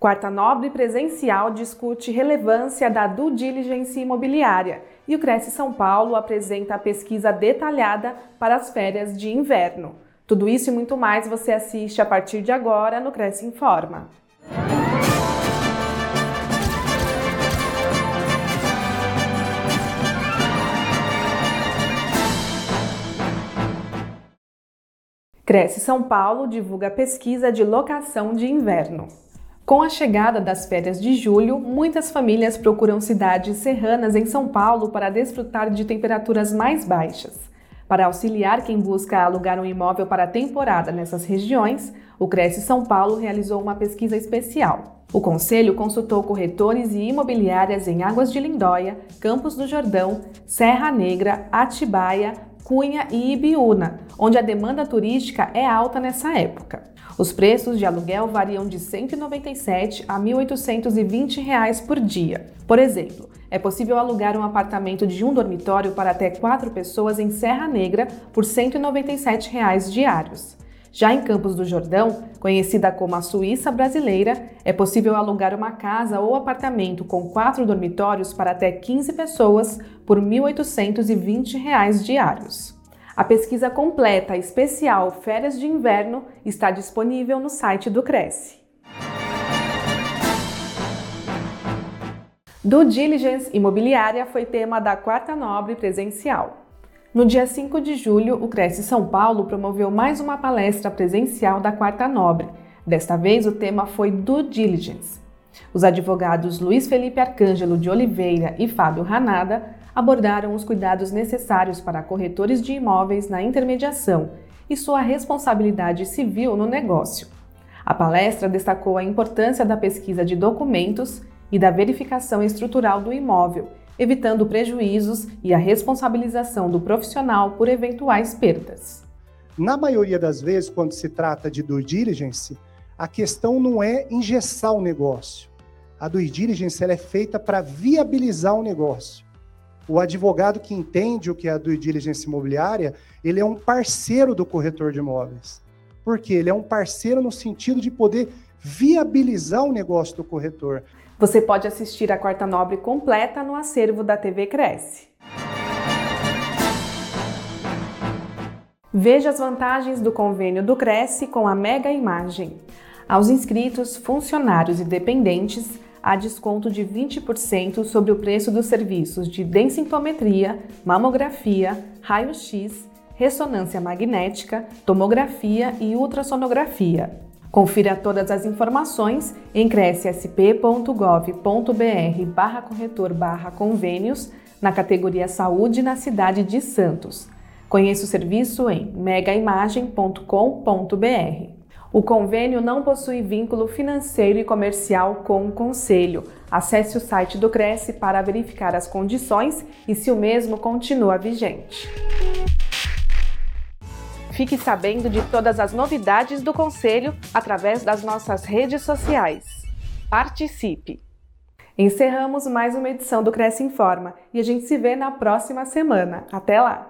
Quarta Nobre Presencial discute relevância da due diligence imobiliária e o Cresce São Paulo apresenta a pesquisa detalhada para as férias de inverno. Tudo isso e muito mais você assiste a partir de agora no Cresce Informa. Cresce São Paulo divulga pesquisa de locação de inverno. Com a chegada das férias de julho, muitas famílias procuram cidades serranas em São Paulo para desfrutar de temperaturas mais baixas. Para auxiliar quem busca alugar um imóvel para a temporada nessas regiões, o Cresce São Paulo realizou uma pesquisa especial. O Conselho consultou corretores e imobiliárias em Águas de Lindóia, Campos do Jordão, Serra Negra, Atibaia, Cunha e Ibiúna, onde a demanda turística é alta nessa época. Os preços de aluguel variam de R$ 197 a 1.820 reais por dia. Por exemplo, é possível alugar um apartamento de um dormitório para até quatro pessoas em Serra Negra por 197 reais diários. Já em Campos do Jordão, conhecida como a Suíça brasileira, é possível alugar uma casa ou apartamento com quatro dormitórios para até 15 pessoas por 1.820 reais diários. A pesquisa completa especial Férias de Inverno está disponível no site do Cresce. Do Diligence Imobiliária foi tema da Quarta Nobre presencial. No dia 5 de julho, o Cresce São Paulo promoveu mais uma palestra presencial da Quarta Nobre. Desta vez, o tema foi Do Diligence. Os advogados Luiz Felipe Arcângelo de Oliveira e Fábio Ranada abordaram os cuidados necessários para corretores de imóveis na intermediação e sua responsabilidade civil no negócio. A palestra destacou a importância da pesquisa de documentos e da verificação estrutural do imóvel, evitando prejuízos e a responsabilização do profissional por eventuais perdas. Na maioria das vezes, quando se trata de due diligence, a questão não é engessar o negócio. A due diligence é feita para viabilizar o negócio. O advogado que entende o que é a due diligence imobiliária, ele é um parceiro do corretor de imóveis. Por quê? Ele é um parceiro no sentido de poder viabilizar o negócio do corretor. Você pode assistir a Quarta Nobre completa no acervo da TV Cresce. Veja as vantagens do convênio do Cresce com a Mega Imagem. Aos inscritos, funcionários e dependentes, há desconto de 20% sobre o preço dos serviços de densitometria, mamografia, raio-x, ressonância magnética, tomografia e ultrassonografia. Confira todas as informações em crescsp.gov.br barra corretor barra convênios na categoria Saúde na cidade de Santos. Conheça o serviço em megaimagem.com.br. O convênio não possui vínculo financeiro e comercial com o Conselho. Acesse o site do Cresce para verificar as condições e se o mesmo continua vigente. Fique sabendo de todas as novidades do Conselho através das nossas redes sociais. Participe! Encerramos mais uma edição do Cresce Informa e a gente se vê na próxima semana. Até lá!